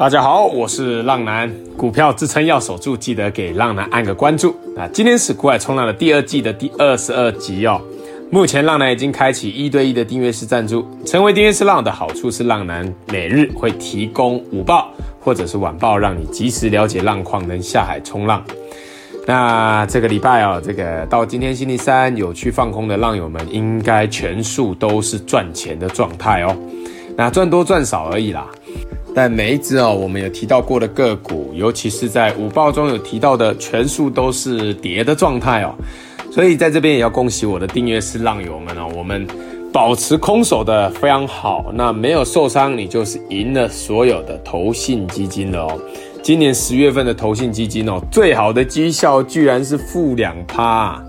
大家好，我是浪男，股票支撑要守住，记得给浪男按个关注。那今天是股海冲浪的第二季的第二十二集哦。目前浪男已经开启一对一的订阅式赞助，成为订阅式浪的好处是浪男每日会提供午报或者是晚报，让你及时了解浪况，能下海冲浪。那这个礼拜哦，这个到今天星期三有去放空的浪友们，应该全数都是赚钱的状态哦。那赚多赚少而已啦。但每一只哦，我们有提到过的个股，尤其是在午报中有提到的，全数都是跌的状态哦。所以在这边也要恭喜我的订阅式浪友们哦，我们保持空手的非常好，那没有受伤，你就是赢了所有的投信基金了哦。今年十月份的投信基金哦，最好的绩效居然是负两趴。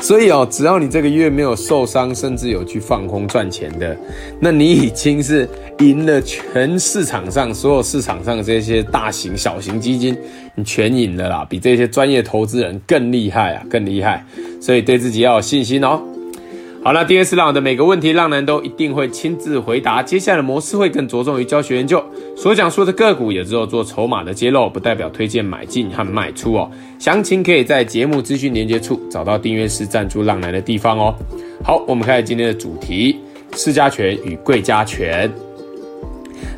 所以哦，只要你这个月没有受伤，甚至有去放空赚钱的，那你已经是赢了全市场上所有市场上的这些大型、小型基金，你全赢了啦，比这些专业投资人更厉害啊，更厉害！所以对自己要有信心哦。好了，订阅式浪的每个问题，浪男都一定会亲自回答。接下来的模式会更着重于教学研究，所讲述的个股也只有做筹码的揭露，不代表推荐买进和卖出哦。详情可以在节目资讯连接处找到订阅式赞助浪男的地方哦。好，我们开始今天的主题：市加权与贵加权。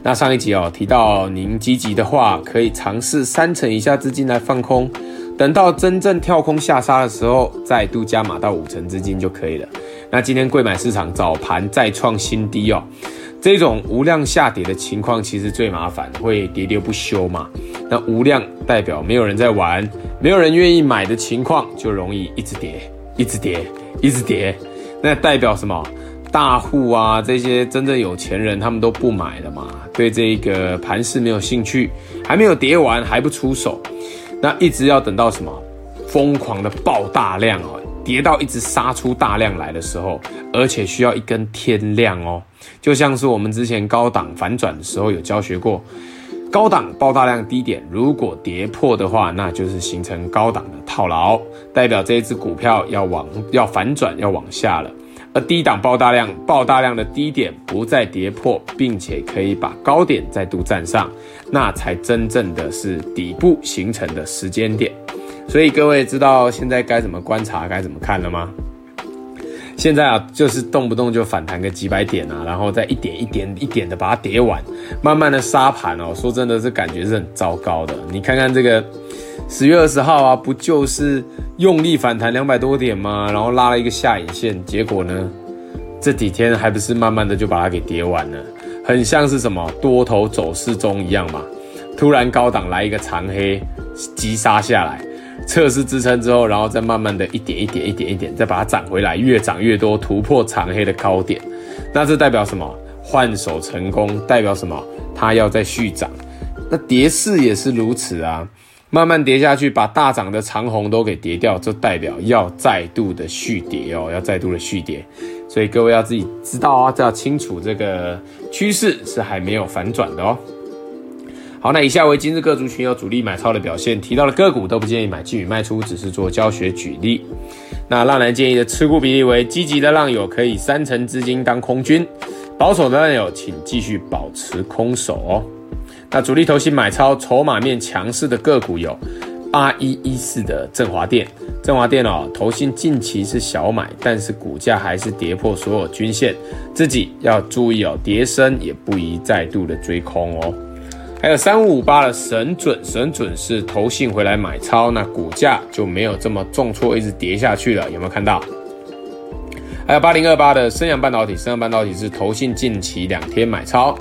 那上一集哦提到，您积极的话，可以尝试三成以下资金来放空，等到真正跳空下杀的时候，再度加码到五成资金就可以了。那今天柜买市场早盘再创新低哦，这种无量下跌的情况其实最麻烦，会跌跌不休嘛。那无量代表没有人在玩，没有人愿意买的情况，就容易一直跌，一直跌，一直跌。那代表什么？大户啊，这些真正有钱人他们都不买了嘛，对这个盘势没有兴趣，还没有跌完还不出手，那一直要等到什么？疯狂的爆大量哦。跌到一直杀出大量来的时候，而且需要一根天亮哦，就像是我们之前高档反转的时候有教学过，高档爆大量低点，如果跌破的话，那就是形成高档的套牢，代表这一只股票要往要反转要往下了。而低档爆大量爆大量的低点不再跌破，并且可以把高点再度站上，那才真正的是底部形成的时间点。所以各位知道现在该怎么观察，该怎么看了吗？现在啊，就是动不动就反弹个几百点啊，然后再一点一点一点的把它跌完，慢慢的杀盘哦。说真的，这感觉是很糟糕的。你看看这个十月二十号啊，不就是用力反弹两百多点吗？然后拉了一个下影线，结果呢，这几天还不是慢慢的就把它给跌完了，很像是什么多头走势中一样嘛。突然高档来一个长黑，急杀下来。测试支撑之后，然后再慢慢的一点一点一点一点，再把它涨回来，越涨越多，突破长黑的高点。那这代表什么？换手成功，代表什么？它要再续涨。那跌势也是如此啊，慢慢跌下去，把大涨的长红都给跌掉，这代表要再度的续跌哦，要再度的续跌。所以各位要自己知道啊，要清楚这个趋势是还没有反转的哦。好，那以下为今日各族群有主力买超的表现，提到的个股都不建议买进与卖出，只是做教学举例。那浪男建议的持股比例为：积极的浪友可以三成资金当空军，保守的浪友请继续保持空手哦。那主力投信买超筹码面强势的个股有八一一四的振华电，振华电哦，投信近期是小买，但是股价还是跌破所有均线，自己要注意哦，跌升也不宜再度的追空哦。还有三五五八的神准，神准是投信回来买超，那股价就没有这么重挫，一直跌下去了，有没有看到？还有八零二八的升阳半导体，升阳半导体是投信近期两天买超，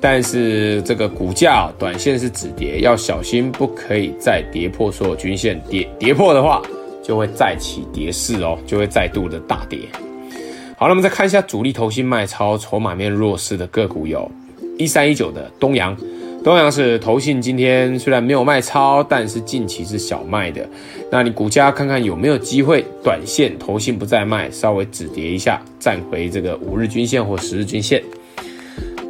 但是这个股价短线是止跌，要小心，不可以再跌破所有均线，跌跌破的话就会再起跌势哦，就会再度的大跌。好，那我们再看一下主力投信卖超，筹码面弱势的个股有一三一九的东阳。东阳是投信，今天虽然没有卖超，但是近期是小卖的。那你股价看看有没有机会，短线投信不再卖，稍微止跌一下，站回这个五日均线或十日均线。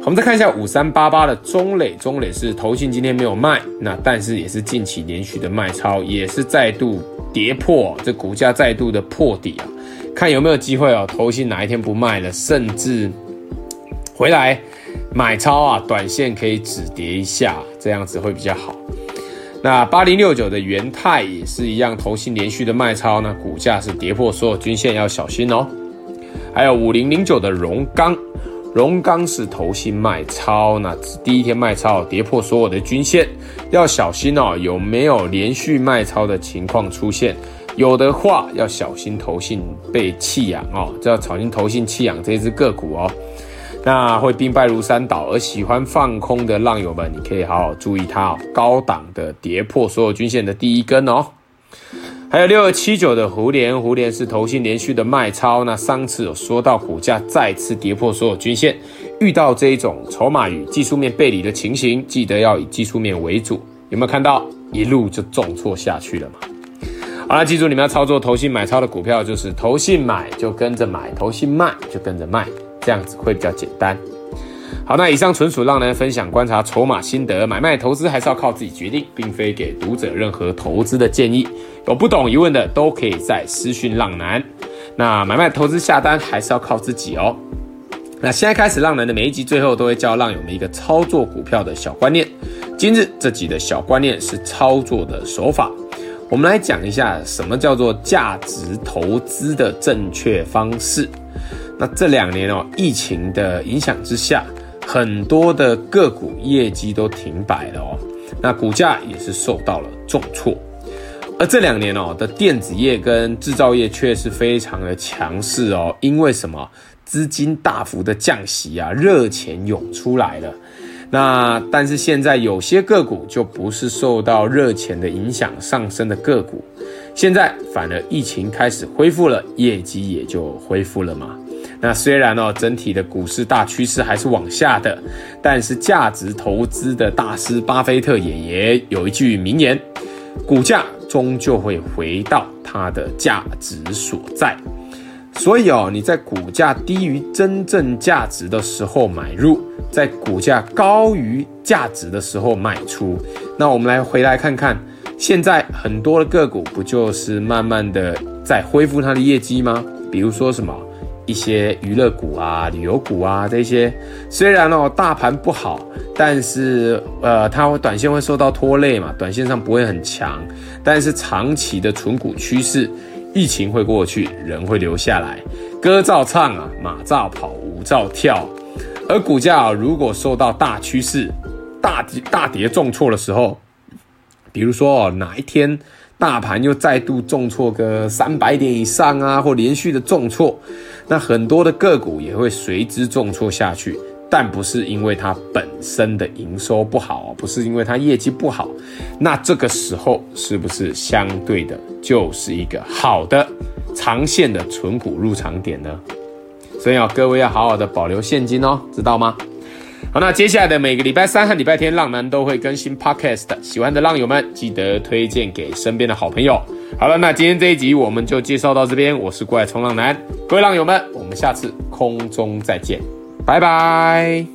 我们再看一下五三八八的中磊，中磊是投信今天没有卖，那但是也是近期连续的卖超，也是再度跌破，这股价再度的破底啊，看有没有机会哦，投信哪一天不卖了，甚至 回来。买超啊，短线可以止跌一下，这样子会比较好。那八零六九的元泰也是一样，投信连续的卖超，那股价是跌破所有均线，要小心哦。还有五零零九的荣刚，荣刚是投信卖超，那第一天卖超跌破所有的均线，要小心哦。有没有连续卖超的情况出现？有的话要小心投信被弃养哦，这要小心投信弃养这只个股哦。那会兵败如山倒，而喜欢放空的浪友们，你可以好好注意它哦。高档的跌破所有均线的第一根哦。还有六二七九的胡连，胡连是投信连续的卖超。那上次有说到股价再次跌破所有均线，遇到这一种筹码与技术面背离的情形，记得要以技术面为主。有没有看到一路就重挫下去了嘛？好了，记住你们要操作投信买超的股票，就是投信买就跟着买，投信卖就跟着卖。这样子会比较简单。好，那以上纯属浪男分享观察筹码心得，买卖投资还是要靠自己决定，并非给读者任何投资的建议。有不懂疑问的都可以在私讯浪男。那买卖投资下单还是要靠自己哦。那现在开始，浪男的每一集最后都会教浪友们一个操作股票的小观念。今日这集的小观念是操作的手法，我们来讲一下什么叫做价值投资的正确方式。那这两年哦，疫情的影响之下，很多的个股业绩都停摆了哦，那股价也是受到了重挫。而这两年哦的电子业跟制造业却是非常的强势哦，因为什么？资金大幅的降息啊，热钱涌出来了。那但是现在有些个股就不是受到热钱的影响上升的个股，现在反而疫情开始恢复了，业绩也就恢复了嘛。那虽然哦，整体的股市大趋势还是往下的，但是价值投资的大师巴菲特爷爷有一句名言：股价终究会回到它的价值所在。所以哦，你在股价低于真正价值的时候买入，在股价高于价值的时候卖出。那我们来回来看看，现在很多的个股不就是慢慢的在恢复它的业绩吗？比如说什么？一些娱乐股啊、旅游股啊，这些虽然哦大盘不好，但是呃它会短线会受到拖累嘛，短线上不会很强，但是长期的存股趋势，疫情会过去，人会留下来，歌照唱啊，马照跑，舞照跳，而股价啊如果受到大趋势大跌大跌重挫的时候，比如说哦哪一天。大盘又再度重挫个三百点以上啊，或连续的重挫，那很多的个股也会随之重挫下去。但不是因为它本身的营收不好，不是因为它业绩不好，那这个时候是不是相对的就是一个好的长线的存股入场点呢？所以啊，各位要好好的保留现金哦，知道吗？好，那接下来的每个礼拜三和礼拜天，浪男都会更新 Podcast。喜欢的浪友们，记得推荐给身边的好朋友。好了，那今天这一集我们就介绍到这边。我是过来冲浪男，各位浪友们，我们下次空中再见，拜拜。